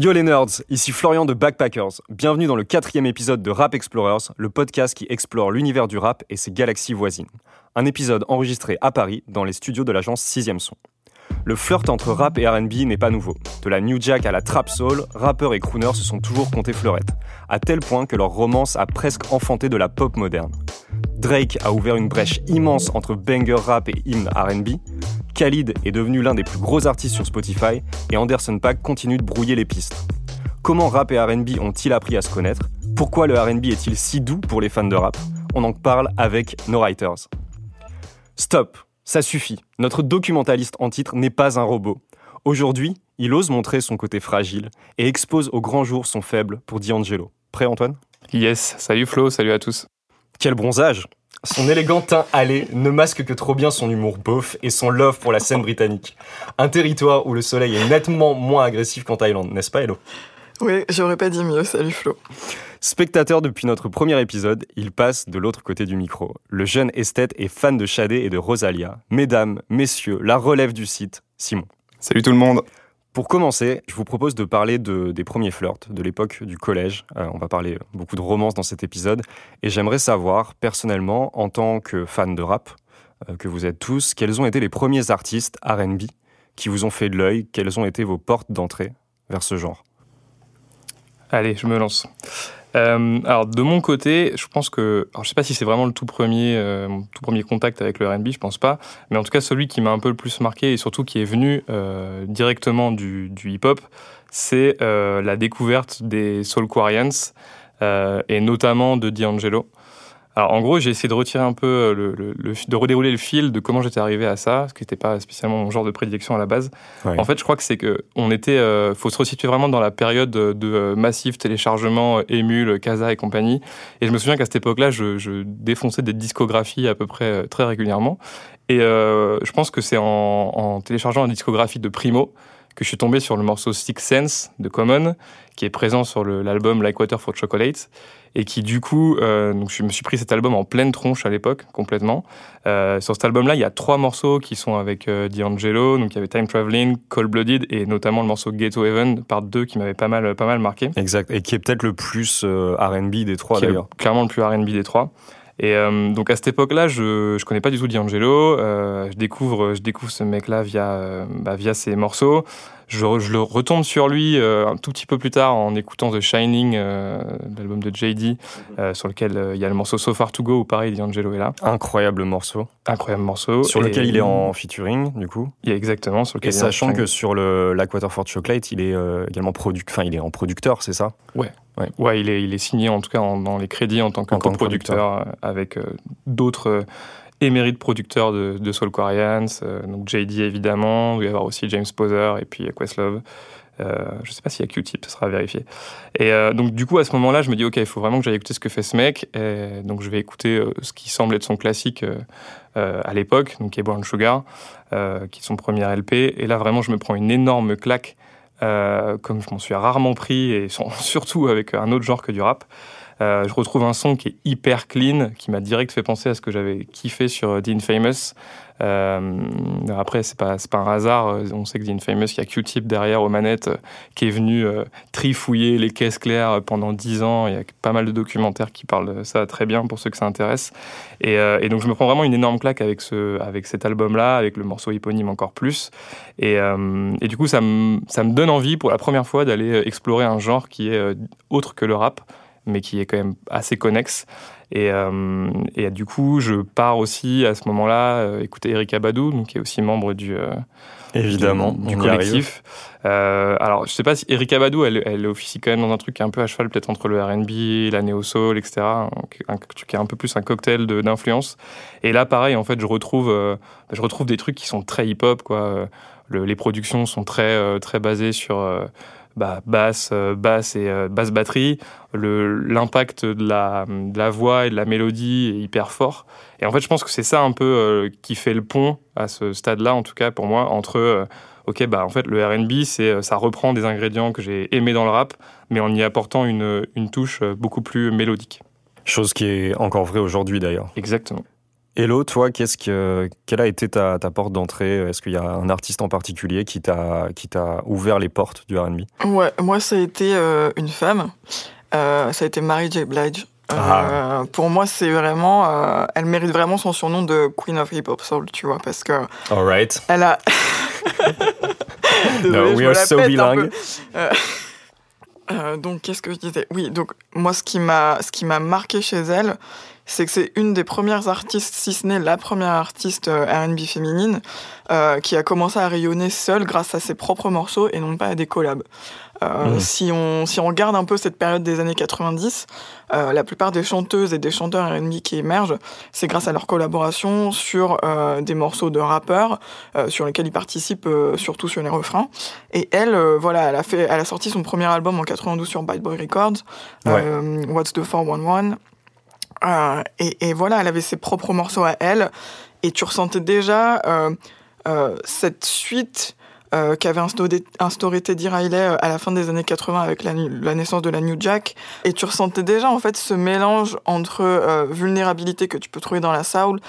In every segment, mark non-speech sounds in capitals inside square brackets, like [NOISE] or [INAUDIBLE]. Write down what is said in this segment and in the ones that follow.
Yo les nerds, ici Florian de Backpackers. Bienvenue dans le quatrième épisode de Rap Explorers, le podcast qui explore l'univers du rap et ses galaxies voisines. Un épisode enregistré à Paris, dans les studios de l'agence 6ème Son. Le flirt entre rap et RB n'est pas nouveau. De la New Jack à la Trap Soul, rappeurs et crooners se sont toujours comptés fleurettes, à tel point que leur romance a presque enfanté de la pop moderne. Drake a ouvert une brèche immense entre banger rap et hymne RB, Khalid est devenu l'un des plus gros artistes sur Spotify et Anderson Paak continue de brouiller les pistes. Comment rap et RB ont-ils appris à se connaître? Pourquoi le RB est-il si doux pour les fans de rap? On en parle avec No Writers. Stop, ça suffit. Notre documentaliste en titre n'est pas un robot. Aujourd'hui, il ose montrer son côté fragile et expose au grand jour son faible pour D'Angelo. Prêt Antoine? Yes, salut Flo, salut à tous. Quel bronzage son élégant teint allé ne masque que trop bien son humour beauf et son love pour la scène britannique. Un territoire où le soleil est nettement moins agressif qu'en Thaïlande, n'est-ce pas Hello? Oui, j'aurais pas dit mieux, salut Flo. Spectateur depuis notre premier épisode, il passe de l'autre côté du micro. Le jeune esthète est fan de Shadé et de Rosalia. Mesdames, messieurs, la relève du site, Simon. Salut tout le monde pour commencer, je vous propose de parler de, des premiers flirts, de l'époque du collège. Euh, on va parler beaucoup de romance dans cet épisode. Et j'aimerais savoir, personnellement, en tant que fan de rap, euh, que vous êtes tous, quels ont été les premiers artistes RB qui vous ont fait de l'œil? Quelles ont été vos portes d'entrée vers ce genre? Allez, je me lance. Euh, alors de mon côté, je pense que, alors je sais pas si c'est vraiment le tout premier, euh, tout premier contact avec le R&B, je pense pas, mais en tout cas celui qui m'a un peu le plus marqué et surtout qui est venu euh, directement du, du hip-hop, c'est la découverte des Soulquarians et notamment de D'Angelo. Alors en gros, j'ai essayé de retirer un peu, euh, le, de redérouler le fil de comment j'étais arrivé à ça, ce qui n'était pas spécialement mon genre de prédilection à la base. En fait, je crois que c'est que on était, euh, faut se resituer vraiment dans la période de, euh, massif téléchargement, émule, Casa et compagnie. Et je me souviens qu'à cette époque-là, je, défonçais des discographies à peu près très régulièrement. Et je pense que c'est en, en téléchargeant une discographie de Primo que je suis tombé sur le morceau Six Sense de Common, qui est présent sur l'album Like Water for Chocolate, et qui du coup, euh, donc je me suis pris cet album en pleine tronche à l'époque, complètement. Euh, sur cet album-là, il y a trois morceaux qui sont avec euh, D'Angelo, donc il y avait Time Traveling, Cold Blooded, et notamment le morceau Ghetto Heaven, par deux, qui m'avait pas mal, pas mal marqué. Exact, et qui est peut-être le plus R&B des trois d'ailleurs. Clairement le plus R&B des trois. Et euh, donc à cette époque-là, je je connais pas du tout D'Angelo. Euh, je découvre je découvre ce mec-là via euh, bah, via ses morceaux. Je, je, le retombe sur lui euh, un tout petit peu plus tard en écoutant The Shining, l'album de JD, sur lequel il y a le morceau So Far To Go où pareil D'Angelo est là. Incroyable morceau. Incroyable morceau. Sur lequel il est en featuring du coup. Il exactement sur lequel. Et sachant que sur le l'Aquator Fort Chocolate, il est également product, enfin il est en producteur, c'est ça? Ouais. Ouais. ouais, il est il est signé en tout cas dans les crédits en tant que coproducteur avec d'autres émérite producteur de, de Soul Quarians, euh, donc JD évidemment, il va y avoir aussi James Poser et puis Questlove. Euh, je sais pas s'il y a Q-Tip, ça sera vérifié. Et euh, donc du coup à ce moment-là, je me dis ok, il faut vraiment que j'aille écouter ce que fait ce mec. Et donc je vais écouter euh, ce qui semble être son classique euh, à l'époque, donc Brown Sugar, qui est son premier LP. Et là vraiment, je me prends une énorme claque, comme je m'en suis rarement pris, et [LAUGHS] surtout avec un autre genre que du rap. Euh, je retrouve un son qui est hyper clean, qui m'a direct fait penser à ce que j'avais kiffé sur The Infamous. Euh, après, c'est pas, pas un hasard. On sait que The Infamous, il y a Q-Tip derrière aux manettes euh, qui est venu euh, trifouiller les caisses claires pendant 10 ans. Il y a pas mal de documentaires qui parlent de ça très bien pour ceux que ça intéresse. Et, et donc, je me prends vraiment une énorme claque avec, ce, avec cet album-là, avec le morceau éponyme encore plus. Et, et du coup, ça me, ça me donne envie pour la première fois d'aller explorer un genre qui est autre que le rap mais qui est quand même assez connexe. Et, euh, et du coup, je pars aussi à ce moment-là euh, écouter Eric Abadou, donc, qui est aussi membre du, euh, Évidemment, du, collectif. Euh, alors, je sais pas si Eric Abadou, elle, elle officie quand même dans un truc qui est un peu à cheval, peut-être entre le R&B, la néo-soul, etc. Un, truc qui est un peu plus un cocktail d'influence. Et là, pareil, en fait, je retrouve, je retrouve des trucs qui sont très hip-hop, quoi. Le, les productions sont très, très basées sur bah, basse, euh, basse et euh, basse batterie, l'impact de la, de la voix et de la mélodie est hyper fort. Et en fait, je pense que c'est ça un peu euh, qui fait le pont à ce stade-là, en tout cas pour moi, entre ok, bah en fait le R&B, c'est ça reprend des ingrédients que j'ai aimés dans le rap, mais en y apportant une, une touche beaucoup plus mélodique. Chose qui est encore vraie aujourd'hui d'ailleurs. Exactement. Hello, toi, qu'est-ce que, quelle a été ta, ta porte d'entrée? Est-ce qu'il y a un artiste en particulier qui t'a, qui t'a ouvert les portes du R&B Ouais, moi ça a été euh, une femme. Euh, ça a été Mary J. Blige. Euh, Ah. Pour moi, c'est vraiment, elle mérite vraiment son surnom de Queen of Hip Hop Soul, tu vois, parce que All right. elle a. [LAUGHS] Désolée, No, we are so bilingue. euh, donc, qu'est-ce que je disais? Oui, donc moi, ce qui m'a, ce qui m'a marqué chez elle, c'est que c'est une des premières artistes, si ce n'est la première artiste euh, R&B féminine, euh, qui a commencé à rayonner seule grâce à ses propres morceaux et non pas à des collabs. Euh, Mhm. si, on, si on regarde un peu cette période des années 90, euh, la plupart des chanteuses et des chanteurs R&B qui émergent, c'est grâce à leur collaboration sur euh, des morceaux de rappeurs euh, sur lesquels ils participent euh, surtout sur les refrains. Et elle, euh, voilà, elle a, fait, elle a sorti son premier album en 92 sur Bad Boy Records, euh, What's the 411. Euh, et, voilà, elle avait ses propres morceaux à elle. Et tu ressentais déjà euh, euh, cette suite euh, qu'avait instauré, instauré Teddy Riley à la fin des années 80 avec la, la naissance de la New Jack. Et tu ressentais déjà en fait ce mélange entre vulnérabilité que tu peux trouver dans la soul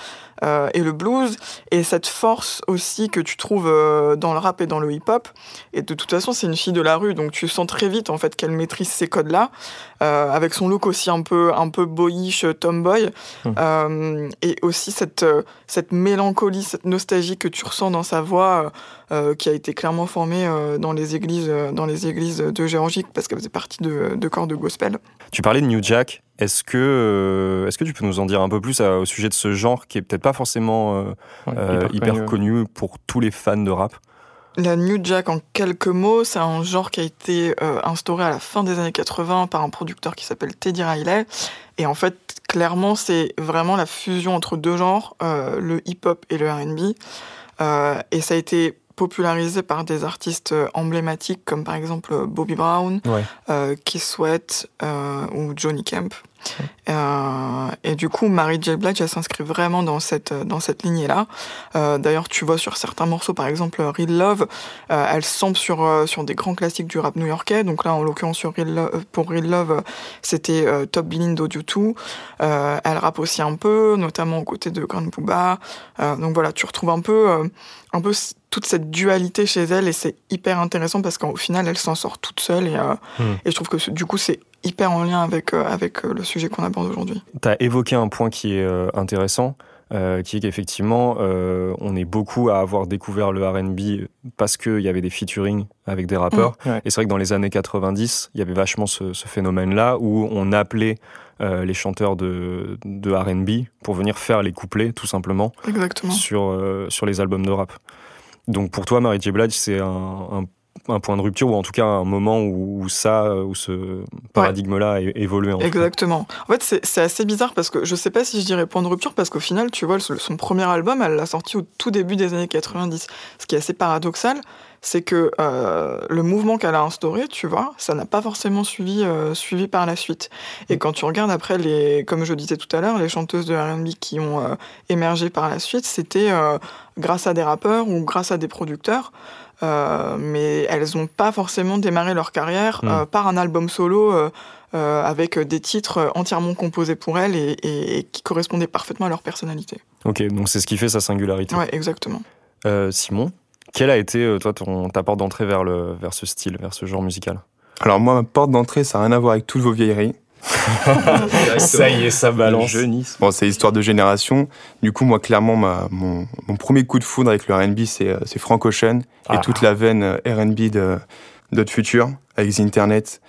euh, et le blues, et cette force aussi que tu trouves euh, dans le rap et dans le hip-hop. Et de toute façon, c'est une fille de la rue, donc tu sens très vite en fait qu'elle maîtrise ces codes-là, euh, avec son look aussi un peu un peu boyish, tomboy, euh, et aussi cette cette mélancolie, cette nostalgie que tu ressens dans sa voix, qui a été clairement formée dans les églises dans les églises de Géorgie parce qu'elle faisait partie de, de corps de gospel. Tu parlais de New Jack. Est-ce que, euh, est-ce que tu peux nous en dire un peu plus euh, au sujet de ce genre qui est peut-être pas forcément euh, Ouais, euh, hyper, connu, pour tous les fans de rap? La New Jack, en quelques mots, c'est un genre qui a été euh, instauré à la fin des années 80 par un producteur qui s'appelle Teddy Riley. Et en fait, clairement, c'est vraiment la fusion entre deux genres, euh, le hip-hop et le RB. Euh, et ça a été popularisé par des artistes emblématiques comme par exemple Bobby Brown, Ouais. euh, Keith Sweat euh, ou Johnny Kemp. Euh, et du coup, Mary J. Blige, elle s'inscrit vraiment dans cette, dans cette lignée-là. Euh, D'ailleurs, tu vois sur certains morceaux, par exemple Real Love, euh, elle sample sur, euh, sur des grands classiques du rap new-yorkais. Donc là, en l'occurrence, sur Real euh, pour Real Love, euh, c'était euh, Top Billin d'Audio 2. Euh, elle rappe aussi un peu, notamment aux côtés de Grand Booba. Euh, donc voilà, tu retrouves un peu, euh, un peu toute cette dualité chez elle et c'est hyper intéressant parce qu'au final, elle s'en sort toute seule et, euh, Hmm. et je trouve que du coup, c'est hyper en lien avec, euh, avec euh, le sujet qu'on aborde aujourd'hui. Tu as évoqué un point qui est euh, intéressant, euh, qui est qu'effectivement, euh, on est beaucoup à avoir découvert le RB parce qu'il y avait des featuring avec des rappeurs. Mmh, ouais. Et c'est vrai que dans les années 90, il y avait vachement ce, ce phénomène-là où on appelait euh, les chanteurs de, de RB pour venir faire les couplets, tout simplement, Exactement. sur, euh, sur les albums de rap. Donc pour toi, Mary J. Blige, c'est un, un- un point de rupture, ou en tout cas un moment où, où ça, où ce paradigme-là a évolué. en. Exactement. En fait, c'est c'est assez bizarre parce que je sais pas si je dirais point de rupture parce qu'au final, tu vois, son premier album, elle l'a sorti au tout début des années 90. Ce qui est assez paradoxal, c'est que euh, le mouvement qu'elle a instauré, tu vois, ça n'a pas forcément suivi, euh, suivi par la suite. Et quand tu regardes après, les, comme je disais tout à l'heure, les chanteuses de R&B qui ont euh, émergé par la suite, c'était grâce à des rappeurs ou grâce à des producteurs. Euh, mais elles n'ont pas forcément démarré leur carrière Mm. euh, par un album solo euh, euh, avec des titres entièrement composés pour elles et, et- et qui correspondaient parfaitement à leur personnalité. Ok, donc c'est ce qui fait sa singularité. Ouais, exactement. Euh, Simon, quelle a été, toi, ton, ta porte d'entrée vers, le, vers ce style, vers ce genre musical? Alors moi, ma porte d'entrée, ça n'a rien à voir avec toutes vos vieilleries. [LAUGHS] Ça y est, ça balance. Bon, c'est histoire de génération. Du coup, moi, clairement, ma, mon, mon premier coup de foudre avec le R&B, c'est euh, c'est Frank Ocean Ah. et toute la veine euh, R&B de Dot Future avec The Internet.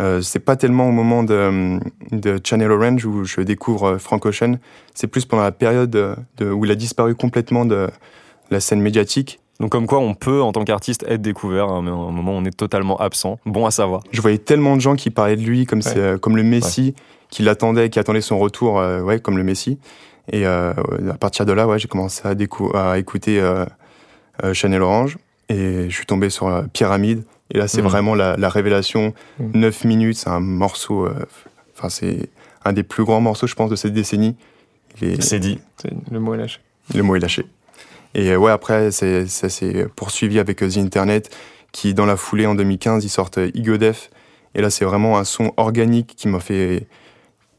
Euh, c'est pas tellement au moment de, de Channel Orange où je découvre euh, Frank Ocean. C'est plus pendant la période euh, de, où il a disparu complètement de la scène médiatique. Donc comme quoi on peut, en tant qu'artiste, être découvert, hein, mais à un moment on est totalement absent. Bon à savoir. Je voyais tellement de gens qui parlaient de lui comme, c'est, euh, comme le Messi, qui l'attendait, qui attendait son retour, euh, ouais, comme le Messi. Et euh, à partir de là, ouais, j'ai commencé à, décou- à écouter euh, euh, Chanel Orange. Et je suis tombé sur euh, Pyramide. Et là, c'est Mhm. vraiment la, la révélation. Mhm. 9 minutes, c'est un morceau. euh, Enfin, c'est un des plus grands morceaux, je pense, de cette décennie. Il est- C'est dit. Le mot est lâché. le mot est lâché. Et euh, ouais, après, ça s'est poursuivi avec euh, The Internet, qui, dans la foulée, en 2015, ils sortent euh, Ego Def. Et là, c'est vraiment un son organique qui m'a fait.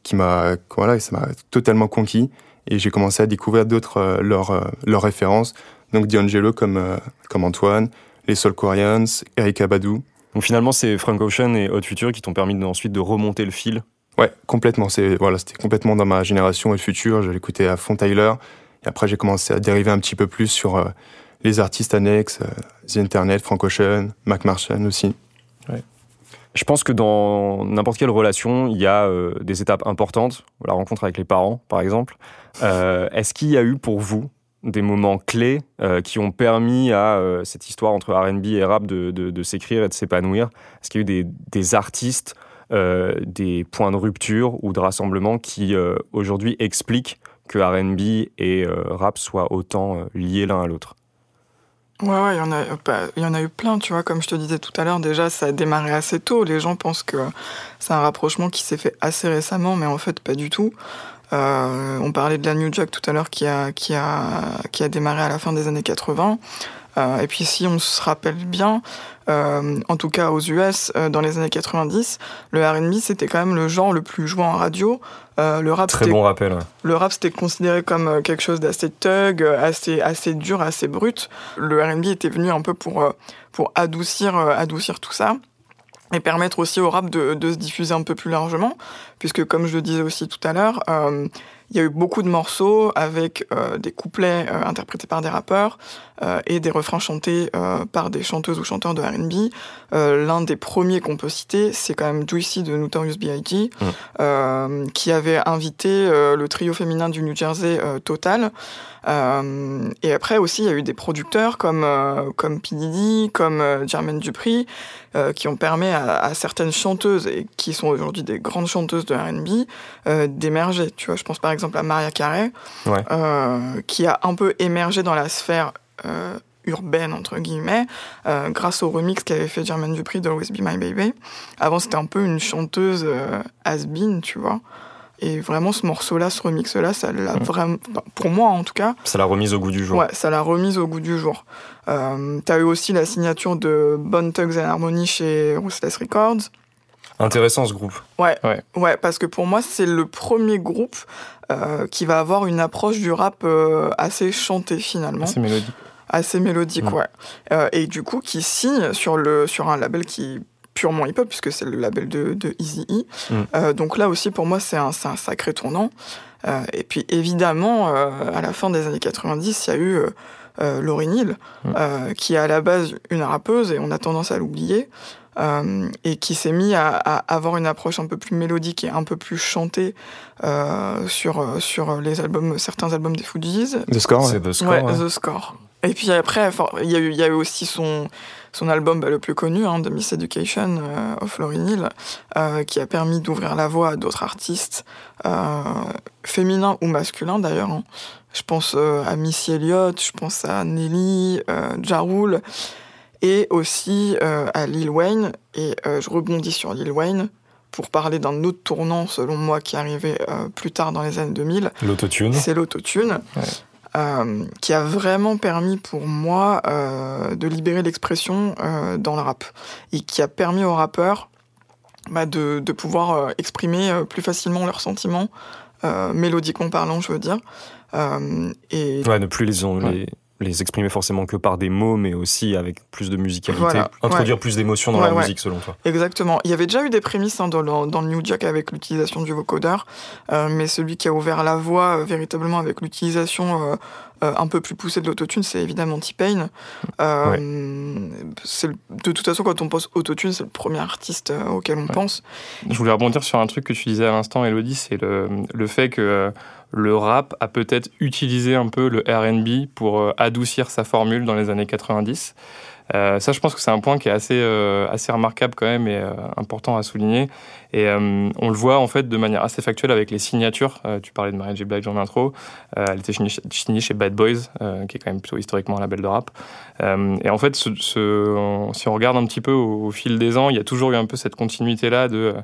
qui m'a. Voilà, ça m'a totalement conquis. Et j'ai commencé à découvrir d'autres leurs références. Donc D'Angelo comme comme Antoine, les Soul Quarians, Erika Badu. Donc finalement, c'est Frank Ocean et Hot Future qui t'ont permis ensuite de remonter le fil. Ouais, complètement. C'est voilà, c'était complètement dans ma génération Hot Future. J'allais écouter à fond Tyler. Et après, j'ai commencé à dériver un petit peu plus sur euh, les artistes annexes, euh, The Internet, Frank Ocean, Mac Martian aussi. Ouais. Je pense que dans n'importe quelle relation, il y a euh, des étapes importantes. La rencontre avec les parents, par exemple. Est-ce qu'il y a eu pour vous des moments clés qui ont permis à cette histoire entre RB et rap de, s'écrire et de s'épanouir? Est-ce qu'il y a eu des, artistes, des points de rupture ou de rassemblement qui aujourd'hui expliquent que RB et rap soient autant liés l'un à l'autre Ouais, il y, en a, il y en a eu plein, tu vois. Comme je te disais tout à l'heure, déjà, ça a démarré assez tôt. Les gens pensent que c'est un rapprochement qui s'est fait assez récemment, mais en fait, pas du tout. Euh, on parlait de la New Jack tout à l'heure qui a, qui, a, qui a démarré à la fin des années 80. Euh, et puis si on se rappelle bien, euh, en tout cas aux US, dans les années 90, le R&B c'était quand même le genre le plus joué en radio. Le rap, Très bon rappel. Le rap c'était considéré comme quelque chose d'assez thug, assez, assez dur, assez brut. Le R&B était venu un peu pour, pour adoucir, adoucir tout ça et permettre aussi au rap de, de, se diffuser un peu plus largement, puisque comme je le disais aussi tout à l'heure, euh, il y a eu beaucoup de morceaux avec euh, des couplets euh, interprétés par des rappeurs euh, et des refrains chantés par des chanteuses ou chanteurs de R&B. L'un des premiers qu'on peut citer, c'est quand même Juicy de Notorious B.I.G., mmh. qui avait invité le trio féminin du New Jersey Total. Et après aussi, il y a eu des producteurs comme comme P comme Jermaine Dupri, qui ont permis à, à, certaines chanteuses et qui sont aujourd'hui des grandes chanteuses de R&B d'émerger. Tu vois, je pense par exemple à Maria Carey, ouais. qui a un peu émergé dans la sphère euh, urbaine, entre guillemets, euh, grâce au remix qu'avait fait Jermaine Dupri de Always Be My Baby. Avant, c'était un peu une chanteuse euh, has-been, tu vois. Et vraiment, ce morceau-là, ce remix-là, ça l'a vraiment. Pour moi, en tout cas. Ça l'a remise au goût du jour. Ouais, ça l'a remise au goût du jour. Euh, T'as eu aussi la signature de Bone Tugs and Harmony chez Ruthless Records. Intéressant ce groupe. Ouais, ouais. ouais parce que pour moi, c'est le premier groupe euh, qui va avoir une approche du rap euh, assez chantée finalement. Assez mélodique assez mélodique, mm. ouais. Euh, et du coup, qui signe sur, le, sur un label qui purement hip-hop, puisque c'est le label de, de Easy E. Mm. Euh, donc là aussi, pour moi, c'est un, un, sacré tournant. Euh, et puis évidemment, à la fin des années 90, il y a eu euh, Laurie Neal, mm. qui est à la base une rappeuse, et on a tendance à l'oublier. Euh, et qui s'est mis à, à, avoir une approche un peu plus mélodique et un peu plus chantée euh, sur, sur les albums, certains albums des Fugees. The Score, c'est The Score. Ouais, The Score. Et puis après, il y, a eu, y a eu aussi son, son album bah, le plus connu, hein, The Miss Education euh, of Laurie Neal, euh, qui a permis d'ouvrir la voie à d'autres artistes, euh, féminins ou masculins d'ailleurs. Hein. Je pense à Missy Elliott, je pense à Nelly, Ja Rule, et aussi à Lil Wayne. Et je rebondis sur Lil Wayne pour parler d'un autre tournant, selon moi, qui arrivait plus tard dans les années 2000. L'autotune. C'est l'autotune. Ouais. Euh, qui a vraiment permis pour moi euh, de libérer l'expression euh, dans le rap et qui a permis aux rappeurs bah, de, pouvoir exprimer plus facilement leurs sentiments, mélodiquement parlant, je veux dire. et ouais, ne plus les, les les exprimer forcément que par des mots, mais aussi avec plus de musicalité, voilà, introduire ouais. plus d'émotion dans ouais, la ouais. musique selon toi. Exactement. Il y avait déjà eu des prémices hein, dans, le, dans, le, New Jack avec l'utilisation du vocodeur, euh, mais celui qui a ouvert la voie euh, véritablement avec l'utilisation euh, euh un peu plus poussée de l'autotune, c'est évidemment T-Pain. Euh, de toute façon, quand on pense autotune, c'est le premier artiste euh, auquel on pense. Je voulais rebondir sur un truc que tu disais à l'instant, Elodie, c'est le, le fait que le rap a peut-être utilisé un peu le RB pour euh, adoucir sa formule dans les années 90. Euh, ça, je pense que c'est un point qui est assez, euh, assez remarquable quand même et euh, important à souligner. Et on le voit en fait de manière assez factuelle avec les signatures. Tu parlais de Mary J. Blige en intro. elle était signée chez Bad Boys, qui est quand même plutôt historiquement un label de rap. et en fait, ce, ce, on, si on regarde un petit peu au, au, fil des ans, il y a toujours eu un peu cette continuité-là de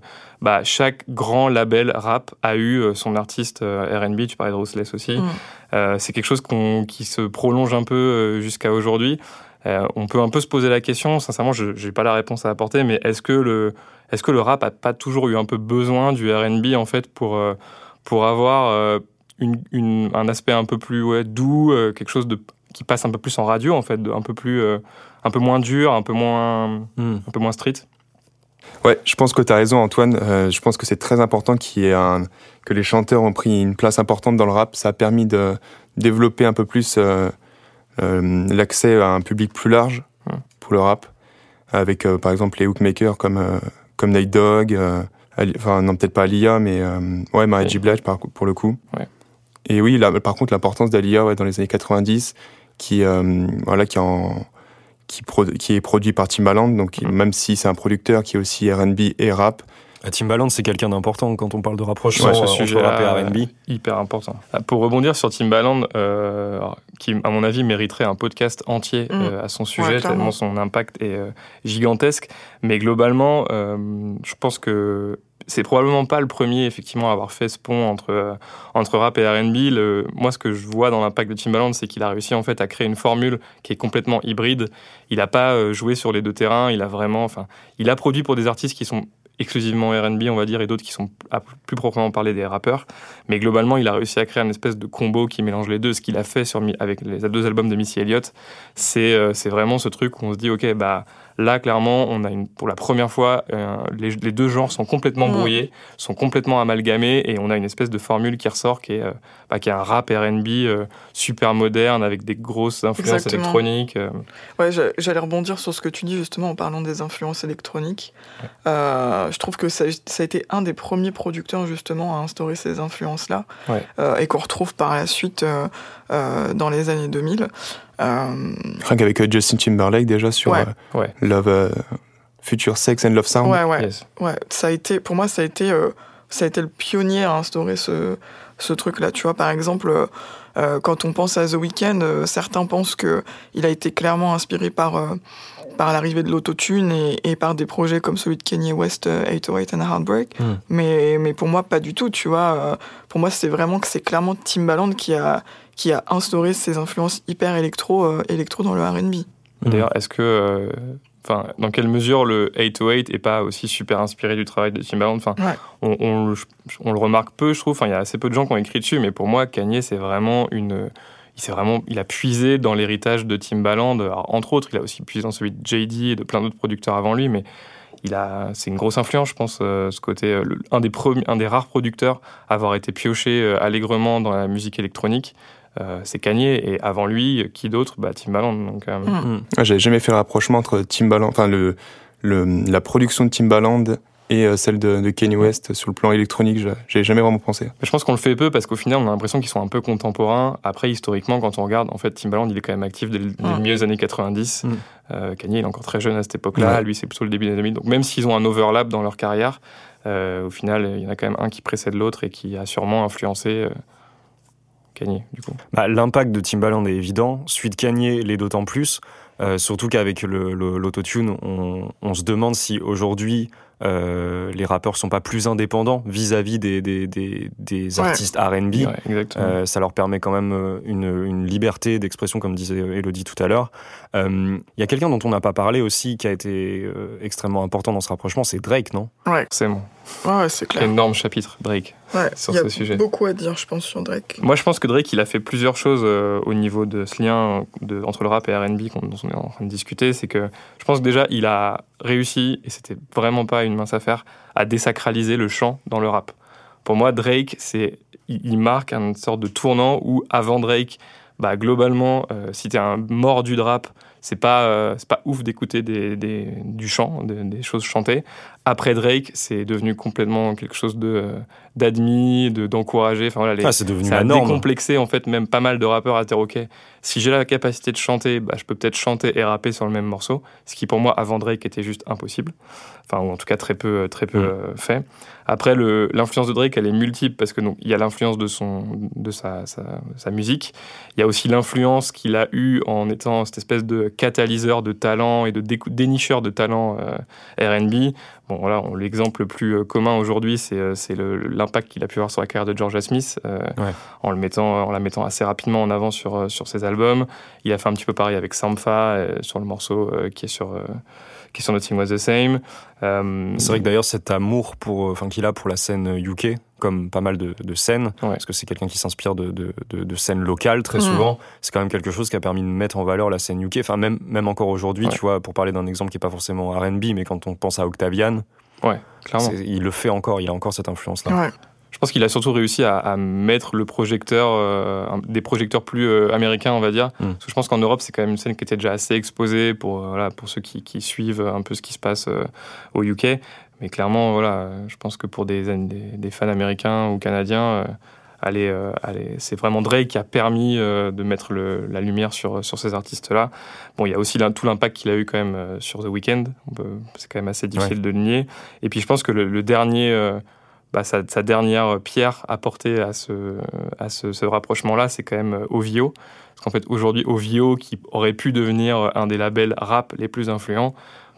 bah, chaque grand label rap a eu son artiste R&B. Tu parlais de Ruthless aussi. Mmh. c'est quelque chose qu qui se prolonge un peu jusqu'à aujourd'hui. Euh, on peut un peu se poser la question, sincèrement, je n'ai pas la réponse à apporter, mais est-ce que le, est que le rap a pas toujours eu un peu besoin du RB en fait pour, euh, pour avoir euh, un aspect un peu plus ouais, doux, quelque chose de qui passe un peu plus en radio en fait, un peu plus, un peu moins dur, un peu moins, hmm. un peu moins street? Ouais, je pense que tu as raison, Antoine. je pense que c'est très important qu'il y ait un, que les chanteurs ont pris une place importante dans le rap. Ça a permis de développer un peu plus l'accès à un public plus large pour le rap, avec par exemple les hookmakers comme, comme Night Dogg, enfin non peut-être pas Alia, mais ouais, Mary J. Blige pour le coup. Ouais. Et oui, là, par contre, l'importance d'Alia ouais, dans les années 90, qui, euh, voilà, qui, en, qui, qui, est produit par Timbaland, donc mm. même si c'est un producteur qui est aussi RB et rap. Ah, Timbaland, c'est quelqu'un d'important quand on parle de rapprochement ouais, ce rap et RB. Hyper important. Ah, pour rebondir sur Timbaland, euh, qui, à mon avis, mériterait un podcast entier mm. euh, à son sujet, tellement son impact est gigantesque. Mais globalement, je pense que c'est probablement pas le premier effectivement à avoir fait ce pont entre euh, entre rap et R&B. Moi, ce que je vois dans l'impact de Timbaland, c'est qu'il a réussi en fait à créer une formule qui est complètement hybride. Il n'a pas euh, joué sur les deux terrains. Il a vraiment, enfin, il a produit pour des artistes qui sont exclusivement R&B, on va dire, et d'autres qui sont plus proprement parler des rappeurs. Mais globalement, il a réussi à créer une espèce de combo qui mélange les deux. Ce qu'il a fait sur, avec les deux albums de Missy Elliott, c'est euh, c'est vraiment ce truc où on se dit, ok, bah Là, clairement, on a une, pour la première fois, euh, les, deux genres sont complètement mm. brouillés, sont complètement amalgamés, et on a une espèce de formule qui ressort qui est, euh, bah, qui est un rap R&B euh, super moderne avec des grosses influences électroniques. Ouais, j'allais rebondir sur ce que tu dis justement en parlant des influences électroniques. je trouve que ça, a été un des premiers producteurs justement à instaurer ces influences-là, et qu'on retrouve par la suite dans les années 2000. Euh, Rien qu'avec euh, Justin Timberlake déjà sur euh, Love, Future Sex and Love Sound. Ouais, ouais. ouais. Ça a été, pour moi, ça a été, ça a été le pionnier à instaurer ce, ce truc-là. Tu vois, par exemple, quand on pense à The Weeknd, certains pensent qu'il a été clairement inspiré par, par l'arrivée de l'autotune et, et, par des projets comme celui de Kanye West, 808 and a Heartbreak. Hmm. Mais, mais pour moi, pas du tout. Tu vois, pour moi, c'est vraiment que c'est clairement Timbaland qui a, qui a instauré ces influences hyper électro, euh, électro dans le R&B. D'ailleurs, est-ce que, euh, enfin, dans quelle mesure le 808 est pas aussi super inspiré du travail de Timbaland? Enfin, on, on, le remarque peu, je trouve. Enfin, il y a assez peu de gens qui ont écrit dessus, mais pour moi, Kanye, c'est vraiment une il vraiment, il a puisé dans l'héritage de Timbaland. entre autres, il a aussi puisé dans celui de JD et de plein d'autres producteurs avant lui, mais il a, c'est une grosse influence, je pense, euh, ce côté, un des premiers, un des rares producteurs à avoir été pioché allègrement dans la musique électronique. Euh, c'est Kanye et avant lui, qui d'autre? Bah, Timbaland. Donc, euh, hmm. J'avais jamais fait le rapprochement entre Timbaland, enfin le, le, la production de Timbaland et euh, celle de, de, Kanye West sur le plan électronique, j'ai jamais vraiment pensé. Je pense qu'on le fait peu parce qu'au final, on a l'impression qu'ils sont un peu contemporains. Après, historiquement, quand on regarde, en fait, Timbaland, il est quand même actif dès, les milieux années 90. Hmm. Kanye, il est encore très jeune à cette époque-là. Lui, c'est plutôt le début des 2000. Donc, même s'ils ont un overlap dans leur carrière, au final, il y en a quand même un qui précède l'autre et qui a sûrement influencé Kanye, du coup bah, L'impact de Timbaland est évident. Suite Kanye l'est d'autant plus. Euh, surtout qu'avec l'autotune, on, on, se demande si aujourd'hui euh, les rappeurs sont pas plus indépendants vis-à-vis des, des, des, des artistes R&B. Euh, ça leur permet quand même euh, une, une liberté d'expression, comme disait Elodie tout à l'heure. Il y a quelqu'un dont on n'a pas parlé aussi, qui a été extrêmement important dans ce rapprochement, c'est Drake, non? Ouais. C'est bon. Ouais, c'est clair. Énorme chapitre, Drake, sur ce sujet. beaucoup à dire, je pense, sur Drake. Moi, je pense que Drake, il a fait plusieurs choses au niveau de ce lien de, entre le rap et R&B dont on est en train de discuter. C'est que je pense que déjà, il a réussi, et c'était vraiment pas une mince affaire, à désacraliser le chant dans le rap. Pour moi, Drake, c'est, il marque une sorte de tournant où, avant Drake, bah, globalement, euh, si t'es un mordu de rap, c'est pas, euh, c'est pas ouf d'écouter des, des, du chant, des, choses chantées. Après Drake, c'est devenu complètement quelque chose de euh, d'admis, de d'encouragé. Enfin voilà, les, ah, c'est devenu ça a décomplexé en fait même pas mal de rappeurs à dire ok, si j'ai la capacité de chanter, bah, je peux peut-être chanter et rapper sur le même morceau, ce qui pour moi avant Drake était juste impossible. Enfin ou en tout cas très peu très peu mm. euh, fait. Après l'influence de Drake, elle est multiple parce que donc il y a l'influence de son de sa, sa, sa musique, il y a aussi l'influence qu'il a eu en étant cette espèce de catalyseur de talent et de dénicheur de talent euh, R&B. Bon, voilà, l'exemple le plus euh, commun aujourd'hui, c'est euh, l'impact qu'il a pu avoir sur la carrière de Georgia Smith, en, le mettant, en la mettant assez rapidement en avant sur, sur ses albums. Il a fait un petit peu pareil avec Sampha, sur le morceau qui est sur qui Nothing Was the Same. c'est vrai que d'ailleurs cet amour pour, enfin qu'il a pour la scène UK comme pas mal de, scènes, parce que c'est quelqu'un qui s'inspire de, de, scènes locales très mm. souvent. C'est quand même quelque chose qui a permis de mettre en valeur la scène UK. Enfin, même, même encore aujourd'hui, tu vois, pour parler d'un exemple qui n'est pas forcément RB, mais quand on pense à Octavian, ouais, clairement. il le fait encore, il a encore cette influence-là. Je pense qu'il a surtout réussi à, mettre le projecteur, euh, des projecteurs plus euh, américains, on va dire. Mm. Parce que je pense qu'en Europe, c'est quand même une scène qui était déjà assez exposée pour, euh, voilà, pour ceux qui, qui, suivent un peu ce qui se passe au UK. Mais clairement, voilà, je pense que pour des, des, fans américains ou canadiens, allez, allez, c'est vraiment Drake qui a permis de mettre le, la lumière sur, sur ces artistes-là. Bon, il y a aussi tout l'impact qu'il a eu quand même sur The Weeknd. C'est quand même assez difficile de le nier. Et puis je pense que le, dernier bah, sa, dernière pierre apportée à ce, à ce, rapprochement-là, c'est quand même euh, Ovio. Parce qu'en fait, aujourd'hui, Ovio, qui aurait pu devenir un des labels rap les plus influents,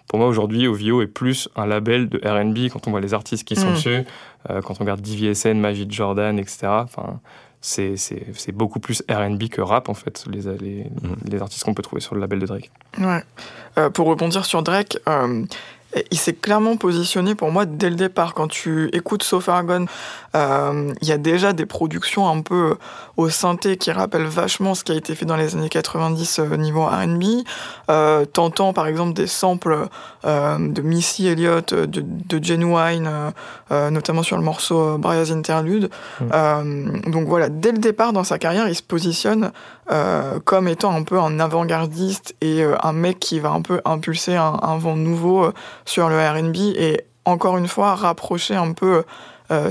pour moi, aujourd'hui, Ovio est plus un label de RB quand on voit les artistes qui sont mm. dessus, euh, quand on regarde DVSN, Magic Jordan, etc. Enfin, c'est beaucoup plus RB que rap, en fait, les, les, mm. les artistes qu'on peut trouver sur le label de Drake. Ouais. Euh, pour rebondir sur Drake, il s'est clairement positionné pour moi dès le départ. Quand tu écoutes So Far Gone, euh, il y a déjà des productions un peu euh, au synthé qui rappellent vachement ce qui a été fait dans les années 90 au euh, niveau R&B. Euh, T'entends par exemple des samples de Missy Elliott, de, de Genuine, notamment sur le morceau Briar's Interlude. Mm. donc voilà, dès le départ dans sa carrière, il se positionne comme étant un peu un avant-gardiste et un mec qui va un peu impulser un, un vent nouveau sur le R&B et encore une fois rapprocher un peu euh,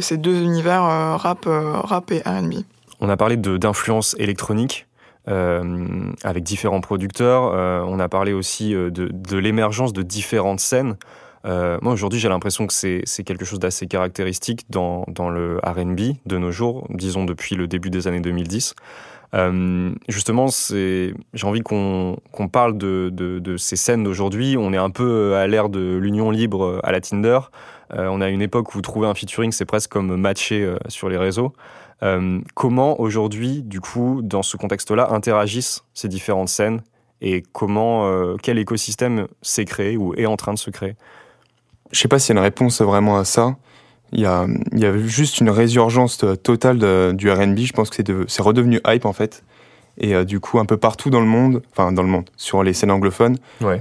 ces deux univers euh, rap, euh, rap et R&B. On a parlé d'influence électronique. avec différents producteurs. on a parlé aussi de, de l'émergence de différentes scènes. moi, aujourd'hui, j'ai l'impression que c'est quelque chose d'assez caractéristique dans, dans le RB de nos jours, disons depuis le début des années 2010. justement, j'ai envie qu'on parle de, de, de, ces scènes d'aujourd'hui. On est un peu à l'ère de l'union libre à la Tinder. Euh, on a une époque où trouver un featuring, c'est presque comme matcher euh, sur les réseaux. Euh, comment aujourd'hui, du coup, dans ce contexte-là, interagissent ces différentes scènes et comment, quel écosystème s'est créé ou est en train de se créer? Je sais pas s'il y a une réponse vraiment à ça. Il y a, juste une résurgence totale du R&B. Je pense que c'est redevenu hype en fait. Et du coup, un peu partout dans le monde, enfin dans le monde, sur les scènes anglophones.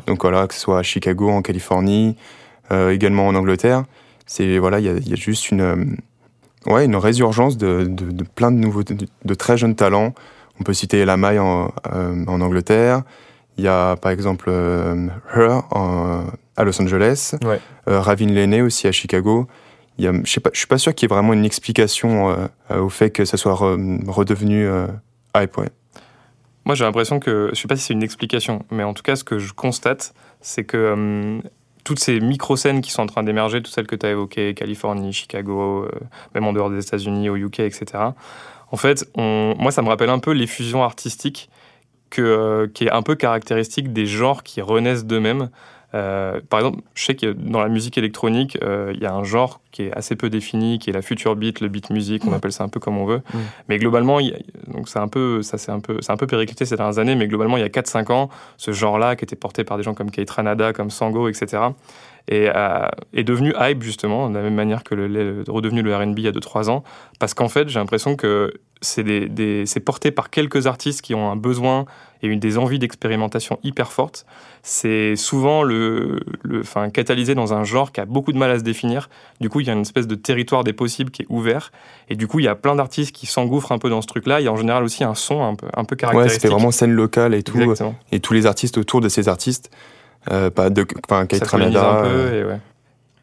Donc voilà, que ce soit à Chicago, en Californie, également en Angleterre c'est voilà, il y, y a, juste une euh, ouais une résurgence de, de, de plein de nouveaux de, très jeunes talents. On peut citer La Maille en, euh, en Angleterre. Il y a par exemple euh, Her en, à Los Angeles. Ouais. Ravin Lene aussi à Chicago. Il y a, je sais pas, je suis pas sûr qu'il y ait vraiment une explication au fait que ça soit redevenu hype. Ouais. Moi, j'ai l'impression que je sais pas si c'est une explication, mais en tout cas, ce que je constate, c'est que toutes ces micro-scènes qui sont en train d'émerger, toutes celles que tu as évoquées, Californie, Chicago, euh, même en dehors des États-Unis, au UK, etc. En fait, moi, ça me rappelle un peu l'effusion artistique que, euh, qui est un peu caractéristique des genres qui renaissent d'eux-mêmes. Euh, par exemple, je sais que dans la musique électronique, euh, il y a un genre qui est assez peu défini, qui est la future beat, le beat music, on appelle ça un peu comme on veut. Mais globalement, donc c'est un peu, ça c'est un peu, c'est un peu périclité ces dernières années, mais globalement, il y a 4-5 ans, ce genre-là, qui était porté par des gens comme Kate Ranada, comme Sango, etc., et euh, est devenu hype justement, de la même manière que le, redevenu le R&B il y a 2-3 ans, parce qu'en fait j'ai l'impression que c'est des, porté par quelques artistes qui ont un besoin et une des envies d'expérimentation hyper fortes. C'est souvent le, le, enfin, catalysé dans un genre qui a beaucoup de mal à se définir. Du coup, il y a une espèce de territoire des possibles qui est ouvert. Et du coup, il y a plein d'artistes qui s'engouffrent un peu dans ce truc-là. Il y a en général aussi un son un peu, un peu caractéristique. Ouais, c'était vraiment scène locale et tout. Et tous les artistes autour de ces artistes euh, pas de, enfin, Kate Ranada. un peu euh. et ouais.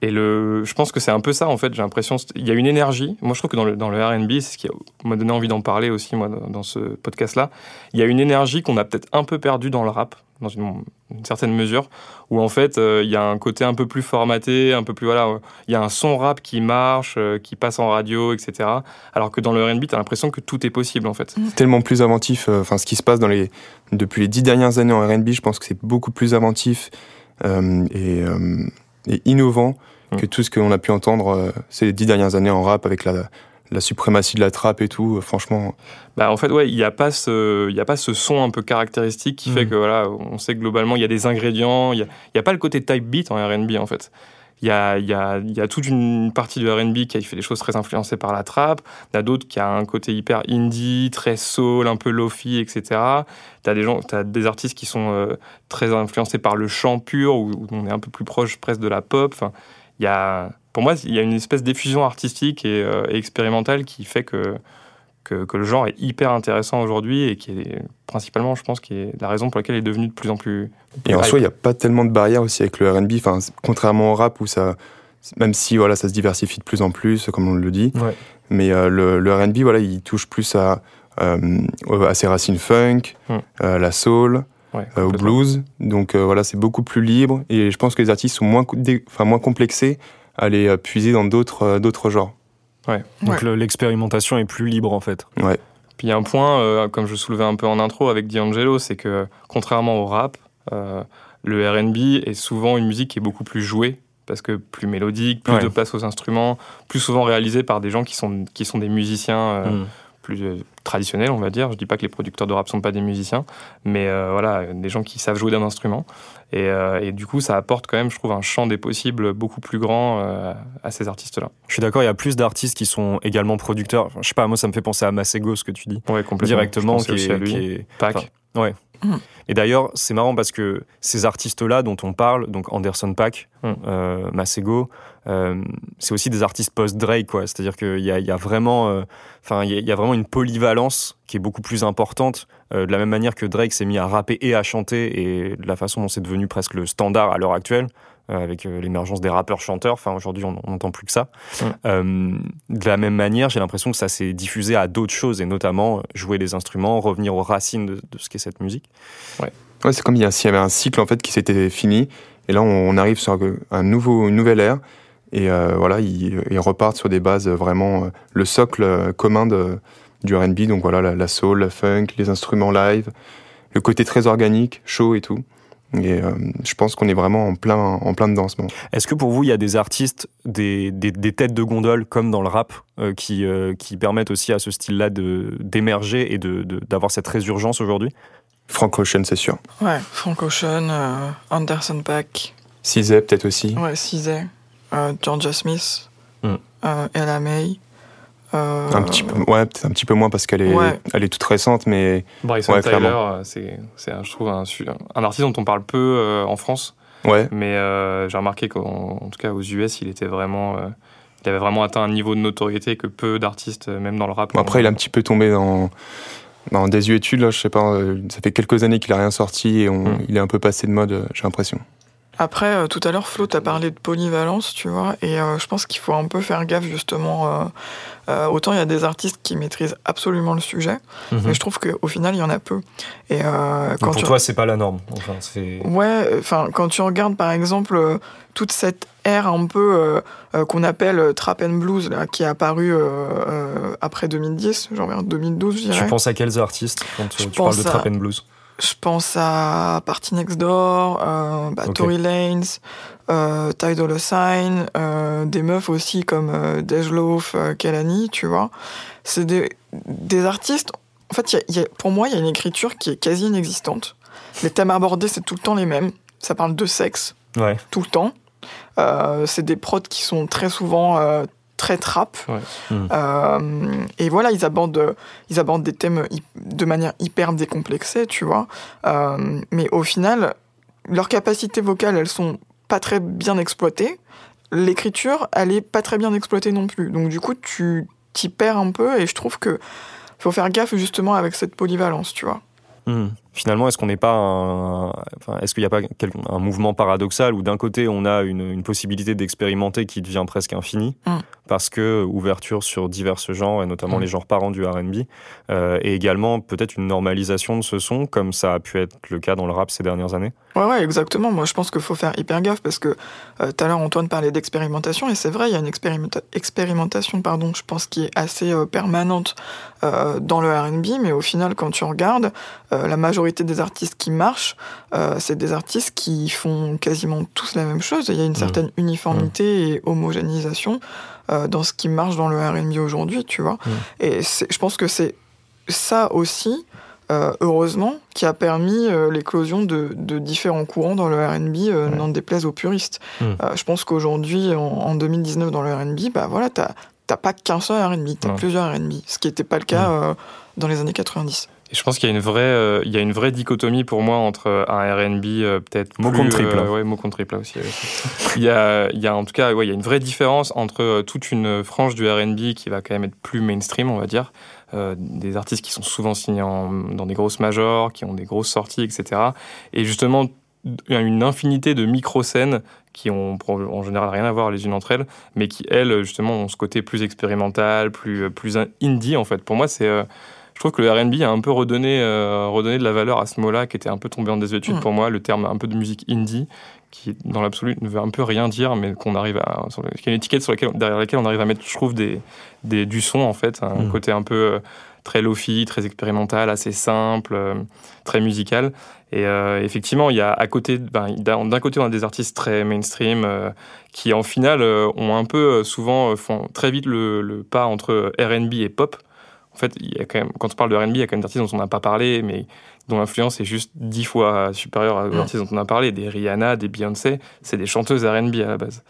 Et le, je pense que c'est un peu ça, en fait. J'ai l'impression, il y a une énergie. Moi, je trouve que dans le, dans le RB, c'est ce qui m'a donné envie d'en parler aussi, moi, dans ce podcast-là. Il y a une énergie qu'on a peut-être un peu perdue dans le rap, dans une, certaine mesure, où en fait, euh, il y a un côté un peu plus formaté, un peu plus, voilà, il y a un son rap qui marche, qui passe en radio, etc. Alors que dans le RB, tu as l'impression que tout est possible, en fait. Tellement plus inventif. Enfin, ce qui se passe dans les, depuis les dix dernières années en RB, je pense que c'est beaucoup plus inventif euh, et, euh, et, innovant mm. que tout ce qu'on a pu entendre euh, ces dix dernières années en rap avec la, la suprématie de la trappe et tout, franchement. Bah en fait, ouais, il n'y a, pas ce, y a pas ce son un peu caractéristique qui fait mm. que, voilà, on sait que globalement, il y a des ingrédients, il n'y a, a, pas le côté type beat en RB, en fait. Il y a, toute une partie du RB qui fait des choses très influencées par la trap. Il y a d'autres qui a un côté hyper indie, très soul, un peu lofi, etc. Tu as, des gens, as des artistes qui sont euh, très influencés par le chant pur, où, on est un peu plus proche presque de la pop. Pour moi, il y a une espèce d'effusion artistique et, euh, et, expérimentale qui fait que, que, que, le genre est hyper intéressant aujourd'hui et qui est principalement, je pense, qui est la raison pour laquelle il est devenu de plus en plus. et en soi, il n'y a pas tellement de barrières aussi avec le RB, enfin, contrairement au rap où ça. Même si voilà, ça se diversifie de plus en plus, comme on le dit, ouais. mais euh, le, le RB, voilà, il touche plus à, euh, à ses racines funk, euh, la soul, Ouais, euh, au blues. Donc euh, voilà, c'est beaucoup plus libre et je pense que les artistes sont moins, enfin, moins complexés à euh, puiser dans d'autres euh, d'autres genres. Donc Ouais. l'expérimentation est plus libre en fait. Ouais. Puis il y a un point, euh, comme je soulevais un peu en intro avec D'Angelo, c'est que contrairement au rap, euh, le RB est souvent une musique qui est beaucoup plus jouée, parce que plus mélodique, plus Ouais. de place aux instruments, plus souvent réalisée par des gens qui sont, qui sont des musiciens euh, Mm. Plus euh, traditionnels, on va dire. Je dis pas que les producteurs de rap sont pas des musiciens, mais euh, voilà, des gens qui savent jouer d'un instrument. Et, euh, et du coup, ça apporte quand même, je trouve, un champ des possibles beaucoup plus grand euh, à ces artistes-là. Je suis d'accord, il y a plus d'artistes qui sont également producteurs. Enfin, je sais pas, moi ça me fait penser à Masego ce que tu dis Ouais, complètement. directement, qui est, lui. qui est- Pac. enfin, Ouais. Mm. Et d'ailleurs, c'est marrant parce que ces artistes-là dont on parle, donc Anderson Paak, Mm. euh, Masego, euh, c'est aussi des artistes post-Drake, quoi. C'est-à-dire qu'il y a, il y a vraiment, euh, il y a- il y a vraiment une polyvalence qui est beaucoup plus importante. de la même manière que Drake s'est mis à rapper et à chanter, et de la façon dont c'est devenu presque le standard à l'heure actuelle, avec euh, l'émergence des rappeurs chanteurs. Enfin, aujourd'hui, on n'entend plus que ça. Mm. Euh, de la même manière, j'ai l'impression que ça s'est diffusé à d'autres choses, et notamment euh, jouer des instruments, revenir aux racines de, de ce qu'est cette musique. Ouais, c'est comme il y, a- s'il y avait un cycle en fait qui s'était fini, et là on, on arrive sur un nouveau, une nouvelle ère, et euh, voilà, ils, ils repartent sur des bases vraiment euh, le socle euh, commun de, du R&B, donc voilà la, la soul, la funk, les instruments live, le côté très organique, chaud et tout. Et euh, je pense qu'on est vraiment en plein, en plein dedans en ce moment. Est-ce que pour vous, il y a des artistes, des, des, des têtes de gondole comme dans le rap, euh, qui, euh, qui permettent aussi à ce style-là de- d'émerger et de- de- d'avoir cette résurgence aujourd'hui? Frank Ocean, c'est sûr. Ouais, Frank Ocean, euh, Anderson Paak, Cizé peut-être aussi. ouais, Cizé, euh, Georgia Smith, Mm. euh, Ella May. Euh, Un petit peu, ouais, peut-être un petit peu moins parce qu'elle est, Ouais. elle est toute récente, mais Bryson Ouais, Tyler, euh, c'est, je trouve un, un artiste dont on parle peu euh, en France, ouais, mais euh, j'ai remarqué qu'en en tout cas aux US, il était vraiment, euh, il avait vraiment atteint un niveau de notoriété que peu d'artistes, même dans le rap. Bon, après, il est un petit peu tombé dans, dans désuétude, là, je sais pas. Ça fait quelques années qu'il a rien sorti et on, Mm. il est un peu passé de mode, j'ai l'impression. Après, euh, tout à l'heure, Flo, t'as parlé de polyvalence, tu vois, et euh, je pense qu'il faut un peu faire gaffe, justement. euh, autant il y a des artistes qui maîtrisent absolument le sujet, mais je trouve qu'au final, il y en a peu. Et quand pour tu... toi, c'est pas la norme. Enfin. Ouais, enfin, quand tu regardes, par exemple, toute cette ère un peu euh, qu'on appelle trap and blues, là, qui est apparue euh, après 2010, genre vers 2012, je Tu dirais. penses à quels artistes quand Je tu, tu parles de trap and blues? Je pense à Party Next Door, euh, bah, Ok. Tory Lanez, euh, Ty Dolla Sign, euh, des meufs aussi comme euh, Dejloaf, euh, Kelani, tu vois. C'est des, des artistes. En fait, y a- il y a- pour moi, il y a une écriture qui est quasi inexistante. Les thèmes abordés, c'est tout le temps les mêmes. Ça parle de sexe, Ouais. tout le temps. C'est des prods qui sont très souvent très trap. Ouais. Mm. Euh, et voilà, ils abordent, ils abordent des thèmes de manière hyper décomplexée, tu vois. Euh, mais au final, leurs capacités vocales, elles sont pas très bien exploitées. L'écriture, elle est pas très bien exploitée non plus. Donc du coup, tu t'y perds un peu et je trouve que faut faire gaffe justement avec cette polyvalence, tu vois. Hmm. Finalement, est-ce qu'on n'est pas un... enfin, est-ce qu'il n'y a pas quel- un mouvement paradoxal où d'un côté on a une, une possibilité d'expérimenter qui devient presque infinie Mm. parce que ouverture sur divers genres et notamment Mm. les genres parents du R&B euh, et également peut-être une normalisation de ce son comme ça a pu être le cas dans le rap ces dernières années? Ouais, ouais, exactement. Moi, je pense qu'il faut faire hyper gaffe parce que euh, tout à l'heure, Antoine parlait d'expérimentation et c'est vrai, il y a une expérimenta- expérimentation, pardon, je pense, qui est assez euh, permanente euh, dans le RB, mais au final, quand tu regardes, euh, la majorité des artistes qui marchent, euh, c'est des artistes qui font quasiment tous la même chose. Il y a une certaine uniformité et homogénéisation euh, dans ce qui marche dans le RB aujourd'hui, tu vois. Mm. Et je pense que c'est ça aussi heureusement, qui a permis l'éclosion de, différents courants dans le R&B, n'en déplaise aux puristes. Je pense qu'aujourd'hui, en, 2019, dans le R&B, bah voilà, t'as pas qu'un seul R&B, t'as plusieurs R&B, ce qui n'était pas le cas dans les années 90 je pense qu'il y a une vraie, euh, il y a une vraie dichotomie pour moi entre un R&B euh, peut-être mot contre triple, euh, ouais, mot contre triple aussi. [LAUGHS] il y a, il y a en tout cas, ouais, il y a une vraie différence entre toute une frange du R&B qui va quand même être plus mainstream, on va dire, des artistes qui sont souvent signés dans des grosses majors, qui ont des grosses sorties, etc. Et justement une infinité de micro-scènes qui ont en général rien à voir les unes entre elles, mais qui, elles, justement, ont ce côté plus expérimental, plus, plus indie, en fait. Pour moi, c'est je trouve que le R&B a un peu redonné, euh, redonné de la valeur à ce mot-là qui était un peu tombé en désuétude mm. pour moi, le terme un peu de musique indie, qui dans l'absolu ne veut un peu rien dire, mais qu'on arrive à, qui est une étiquette sur laquelle, derrière laquelle on arrive à mettre, je trouve, des, des du son en fait, un mm. côté un peu euh, très lofi, très expérimental, assez simple, euh, très musical. Et effectivement, il y a à côté, ben, d'un côté, on a des artistes très mainstream qui, en final, ont un peu souvent font très vite le, le pas entre R&B et pop fait, il y a quand, même, quand on parle de RB, il y a quand même des artistes dont on n'a pas parlé, mais dont l'influence est juste dix fois supérieure aux mm. artistes dont on a parlé. Des Rihanna, des Beyoncé, c'est des chanteuses RB à la base.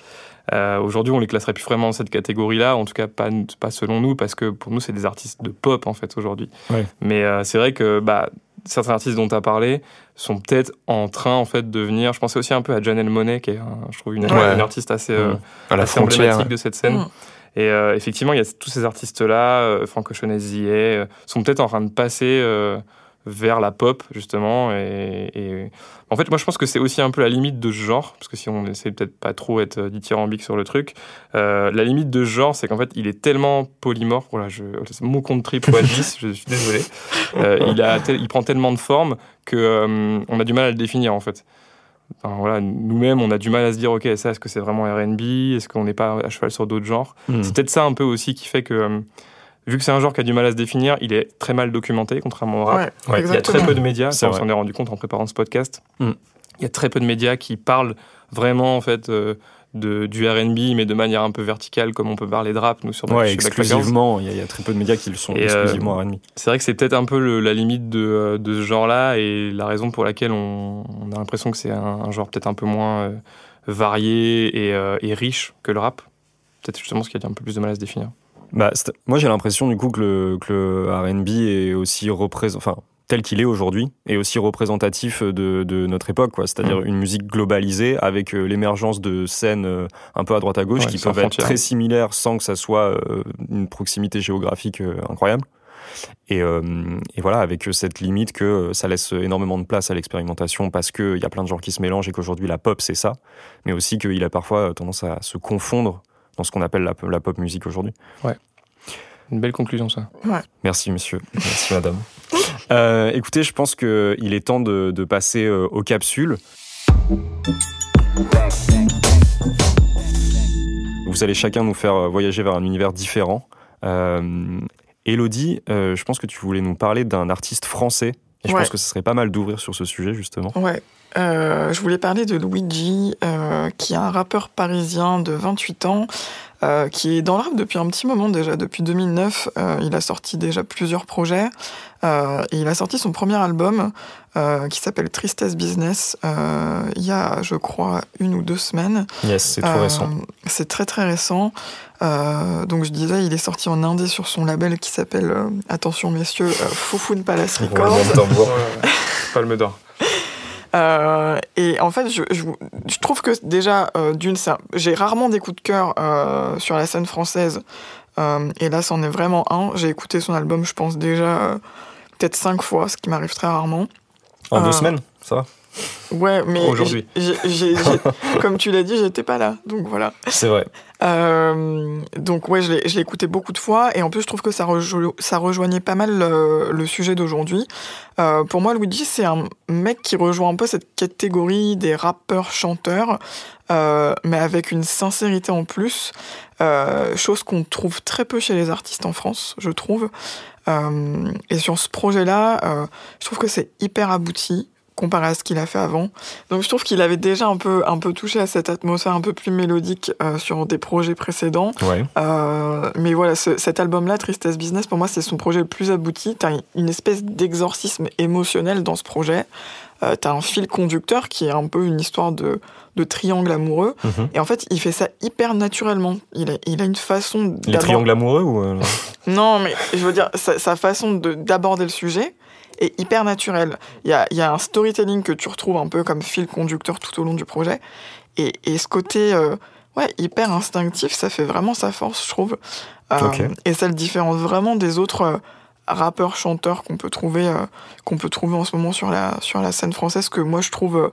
Euh, aujourd'hui, on les classerait plus vraiment dans cette catégorie-là, en tout cas pas, pas selon nous, parce que pour nous, c'est des artistes de pop en fait aujourd'hui. Mais euh, c'est vrai que bah, certains artistes dont tu as parlé sont peut-être en train en fait de venir. Je pensais aussi un peu à Janelle Monet, qui est, je trouve, une, artiste assez, euh, à la assez emblématique de cette scène. Et euh, effectivement, il y a tous ces artistes-là, euh, Franco euh, sont peut-être en train de passer vers la pop justement. Et, en fait moi je pense que c'est aussi un peu la limite de genre parce que si on essaie peut-être pas trop être dithyrambique sur le truc la limite de genre c'est qu'en fait il est tellement polymorphe voilà je mot contre triple 10 je suis désolé. Il prend tellement de formes que on a du mal à le définir en fait voilà, nous-mêmes, on a du mal à se dire, ok, ça, est-ce que c'est vraiment R&B Est-ce qu'on n'est pas à cheval sur d'autres genres? Hmm. C'est peut-être ça un peu aussi qui fait que, euh, vu que c'est un genre qui a du mal à se définir, il est très mal documenté, contrairement au rap. il y a très peu de médias, ça, on s'en est rendu compte en préparant ce podcast. Hmm. Il y a très peu de médias qui parlent vraiment, en fait, euh, de, du RB, mais de manière un peu verticale, comme on peut parler de rap, nous, sur Ouais, exclusivement. Il y, a très peu de médias qui le sont exclusivement RB. C'est vrai que c'est peut-être un peu la limite de, euh, de ce genre-là et la raison pour laquelle on, a l'impression que c'est un, genre peut-être un peu moins euh, varié et, euh, et, riche que le rap. Peut-être justement ce qui a un peu plus de mal à se définir. Bah, moi, j'ai l'impression du coup que le, que le R&B est aussi représent, enfin, tel qu'il est aujourd'hui et aussi représentatif de, notre époque, quoi. C'est-à-dire mm. une musique globalisée avec euh, l'émergence de scènes euh, un peu à droite à gauche qui peuvent être très similaires sans que ça soit euh, une proximité géographique incroyable. Et, voilà, avec cette limite que ça laisse énormément de place à l'expérimentation parce qu'il y a plein de gens qui se mélangent et qu'aujourd'hui la pop c'est ça, mais aussi qu'il a parfois tendance à se confondre dans ce qu'on appelle la, la pop musique aujourd'hui. Ouais. Une belle conclusion, ça. Merci, monsieur. Merci, madame. [LAUGHS] Euh, écoutez, je pense qu'il est temps de, passer euh, aux capsules. Vous allez chacun nous faire euh, voyager vers un univers différent. Elodie, je pense que tu voulais nous parler d'un artiste français. Et je pense que ce serait pas mal d'ouvrir sur ce sujet, justement. Ouais. je voulais parler de Luigi, qui est un rappeur parisien de 28 ans, euh, qui est dans l'art depuis un petit moment déjà, depuis 2009. Euh, il a sorti déjà plusieurs projets. Euh, et il a sorti son premier album qui s'appelle Tristesse Business il y a, je crois, une ou deux semaines. Yes, c'est tout récent. C'est très très récent. donc je disais, il est sorti en indé sur son label qui s'appelle, attention messieurs, Foufoun Palace Records. Palme d'or. Euh, et en fait, je, je, je trouve que déjà, euh, d'une, j'ai rarement des coups de cœur euh, sur la scène française. Euh, et là, c'en est vraiment un. J'ai écouté son album, je pense, déjà peut-être cinq fois, ce qui m'arrive très rarement. En deux semaines, ça va? Ouais, mais aujourd'hui, [LAUGHS] comme tu l'as dit, j'étais pas là, donc voilà. C'est vrai. Euh, donc ouais, je l'ai écouté beaucoup de fois, et en plus je trouve que ça, ça rejoignait pas mal le, sujet d'aujourd'hui. Euh, pour moi, Luigi, c'est un mec qui rejoint un peu cette catégorie des rappeurs chanteurs, euh, mais avec une sincérité en plus, chose qu'on trouve très peu chez les artistes en France, je trouve. Et sur ce projet-là, je trouve que c'est hyper abouti comparé à ce qu'il a fait avant. Donc je trouve qu'il avait déjà un peu, un peu touché à cette atmosphère un peu plus mélodique sur des projets précédents. Ouais. mais voilà, cet album-là, Tristesse Business, pour moi, c'est son projet le plus abouti. Tu as une espèce d'exorcisme émotionnel dans ce projet. Euh, tu as un fil conducteur qui est un peu une histoire de, de triangle amoureux. Mhm. Et en fait, il fait ça hyper naturellement. Il a, il a une façon. Les triangles amoureux ou. Euh, [LAUGHS] non, mais je veux dire, sa, sa façon d'aborder le sujet est hyper naturelle. Il y a, y a, un storytelling que tu retrouves un peu comme fil conducteur tout au long du projet. Et, et ce côté. Euh, ouais, hyper instinctif, ça fait vraiment sa force, je trouve. Et ça le différencie vraiment des autres rappeurs, chanteurs qu'on peut trouver, euh, qu'on peut trouver en ce moment sur la, sur la scène française que moi je trouve euh,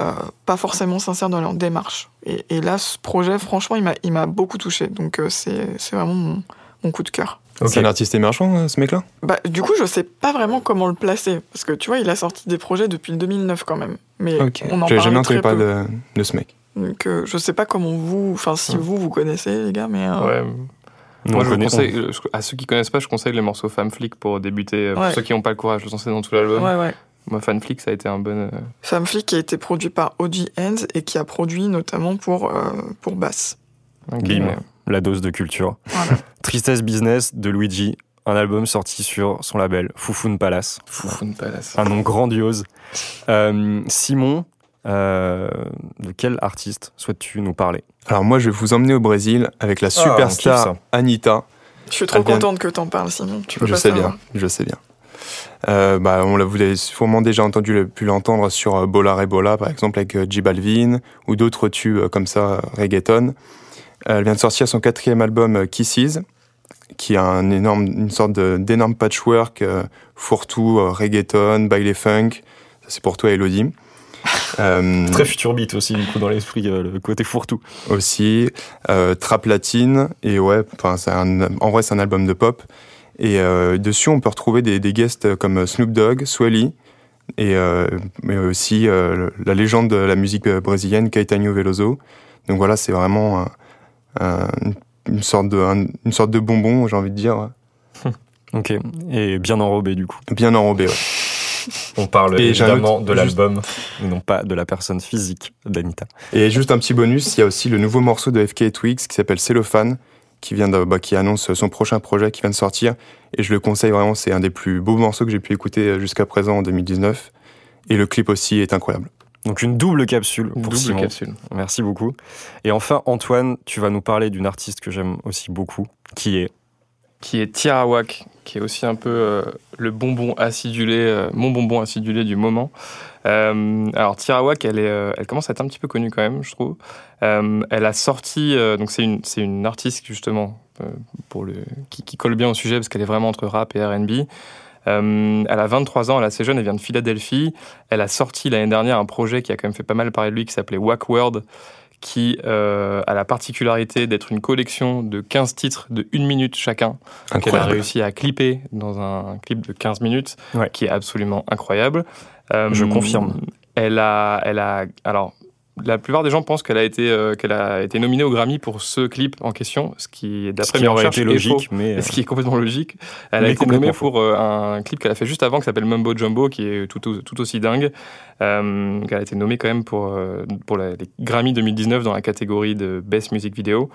euh, pas forcément sincères dans leur démarche. Et, et là, ce projet, franchement, il m'a beaucoup touché. Donc c'est vraiment mon, mon, coup de cœur. C'est un artiste émergent, ce mec-là? Bah, Du coup, je sais pas vraiment comment le placer. Parce que tu vois, il a sorti des projets depuis le 2009 quand même. Mais on en jamais entendu parler de, de, ce mec. Donc je sais pas comment vous. Enfin, si vous, vous connaissez, les gars, mais. Ouais. Moi, je conseille, à ceux qui connaissent pas, je conseille les morceaux Femme Flick pour débuter. Euh, pour ceux qui n'ont pas le courage de lancer dans tout l'album. Ouais, ouais. Moi, Fan Flick, ça a été un bon. Euh... Femme Flick qui a été produit par OG Ends et qui a produit notamment pour, euh, pour Bass. Bim, la dose de culture. [LAUGHS] Tristesse Business de Luigi, un album sorti sur son label Foufoun Palace. Foufoun Palace. Un nom grandiose. Euh, Simon, euh, de quel artiste souhaites-tu nous parler? Alors moi, je vais vous emmener au Brésil avec la ah, superstar Anita. Je suis trop contente que t'en parles, Simon. Tu peux je sais bien, je sais bien. Euh, bah, on l'a, vous l'avez sûrement déjà entendu, pu l'entendre sur Bola Rebola, par exemple, avec J Balvin, ou d'autres tubes comme ça, reggaeton. Elle vient de sortir son quatrième album, Kisses, qui a un énorme, une sorte d'énorme patchwork, fourre-tout, reggaeton, baile funk. Ça, c'est pour toi, Elodie. [LAUGHS] Euh, Très futur beat aussi, du coup, dans l'esprit, euh, le côté fourre-tout. Aussi, euh, trap latine, et ouais, un, en vrai, c'est un album de pop. Et dessus, on peut retrouver des, des guests comme Snoop Dogg, Swelly, et mais aussi la légende de la musique brésilienne, Caetano Veloso. Donc voilà, c'est vraiment une, sorte de, une sorte de bonbon, j'ai envie de dire. [LAUGHS] ok, et bien enrobé du coup. Bien enrobé, ouais. [LAUGHS] On parle évidemment de l'album, mais [LAUGHS] non pas de la personne physique d'Anita. Et juste un petit bonus, il y a aussi le nouveau morceau de FK Twix qui s'appelle Cellophane, qui vient de, bah, qui annonce son prochain projet qui vient de sortir. Et je le conseille vraiment, c'est un des plus beaux morceaux que j'ai pu écouter jusqu'à présent en 2019. Et le clip aussi est incroyable. Donc une double capsule pour double Simon. capsule. Merci beaucoup. Et enfin, Antoine, tu vas nous parler d'une artiste que j'aime aussi beaucoup, qui est qui est Tirawak, qui est aussi un peu euh, le bonbon acidulé, euh, mon bonbon acidulé du moment. Euh, alors Tirawak, elle, est, elle commence à être un petit peu connue quand même, je trouve. elle a sorti, donc c'est une, c'est une artiste justement pour le, qui, qui, colle bien au sujet parce qu'elle est vraiment entre rap et R&B. Elle a 23 ans, elle est assez jeune, elle vient de Philadelphie. Elle a sorti l'année dernière un projet qui a quand même fait pas mal parler de lui, qui s'appelait Wack World, qui euh, a la particularité d'être une collection de 15 titres de 1 minute chacun, qu'elle a réussi à clipper dans un clip de 15 minutes, qui est absolument incroyable. Je confirme. Euh, elle a, elle a, alors, la plupart des gens pensent qu'elle a été euh, qu'elle a été nominée au Grammy pour ce clip en question, ce qui d'après mes recherches été logique, mais [LAUGHS] ce qui est complètement logique. Elle a été nommée pour un clip qu'elle a fait juste avant qui s'appelle Mumbo Jumbo, qui est tout, tout aussi dingue. Euh, elle a été nommée quand même pour, euh, pour les Grammy 2019 dans la catégorie de Best Music Video.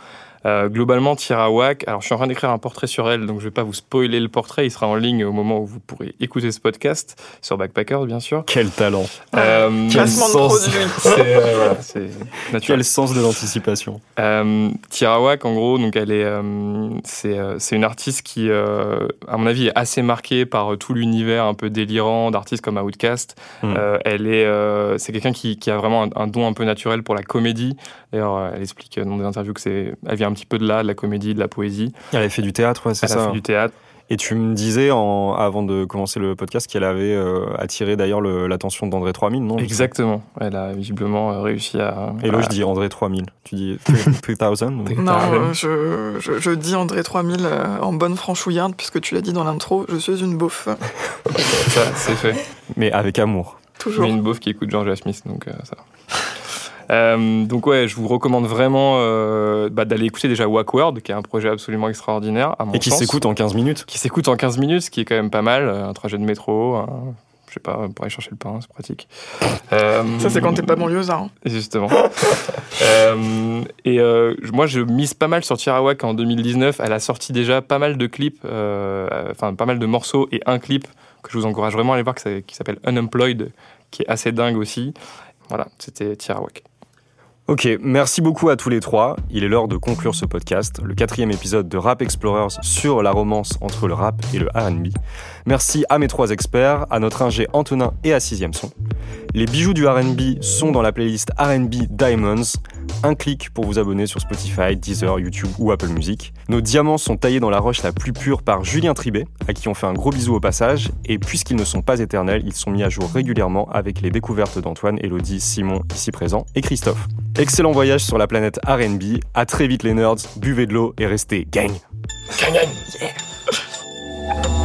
Euh, globalement, Tirawak, alors je suis en train d'écrire un portrait sur elle, donc je vais pas vous spoiler le portrait, il sera en ligne au moment où vous pourrez écouter ce podcast, sur Backpackers bien sûr. Quel talent euh, Quel sens [LAUGHS] euh, Quel sens de l'anticipation euh, Tirawak, en gros, donc elle est, euh, c'est une artiste qui, à mon avis, est assez marquée par tout l'univers un peu délirant d'artistes comme Outkast. Hmm. elle est, c'est quelqu'un qui, qui, a vraiment un, un, don un peu naturel pour la comédie. D'ailleurs, elle explique dans des interviews que c'est, elle vient un petit peu de là, de la comédie, de la poésie. Elle a fait du théâtre, c'est ça. Elle a fait du théâtre. Et tu me disais, en, avant de commencer le podcast, qu'elle avait euh, attiré d'ailleurs l'attention d'André 3000, non? Exactement. Elle a visiblement euh, réussi à. Et là, je dis André 3000. Tu dis [LAUGHS] 3000 Non, je, je, dis André 3000 euh, en bonne franchouillarde, puisque tu l'as dit dans l'intro, je suis une beauf. [LAUGHS] ça, c'est fait. Mais avec amour. Toujours. Mais une beauf qui écoute George Smith, donc ça euh, donc ouais, je vous recommande vraiment euh, bah, d'aller écouter déjà World, qui est un projet absolument extraordinaire. À mon Et qui s'écoute en 15 minutes. Qui s'écoute en 15 minutes, ce qui est quand même pas mal. Un trajet de métro, je sais pas, pour aller chercher le pain, c'est pratique. Ça, c'est quand t'es pas banlieusard. Hein. Justement. [LAUGHS] et moi, je mise pas mal sur Tirawak en 2019. Elle a sorti déjà pas mal de clips, enfin, pas mal de morceaux et un clip que je vous encourage vraiment à aller voir qui s'appelle Unemployed, qui est assez dingue aussi. Voilà, c'était Tirawak. Ok, merci beaucoup à tous les trois. Il est l'heure de conclure ce podcast, le quatrième épisode de Rap Explorers sur la romance entre le rap et le RB. Merci à mes trois experts, à notre ingé Antonin et à Sixième Son. Les bijoux du RB sont dans la playlist RB Diamonds. Un clic pour vous abonner sur Spotify, Deezer, YouTube ou Apple Music. Nos diamants sont taillés dans la roche la plus pure par Julien Tribet, à qui on fait un gros bisou au passage. Et puisqu'ils ne sont pas éternels, ils sont mis à jour régulièrement avec les découvertes d'Antoine, Elodie, Simon, ici présent, et Christophe. Excellent voyage sur la planète RB. À très vite les nerds, buvez de l'eau et restez gang. Gang gang. Yeah.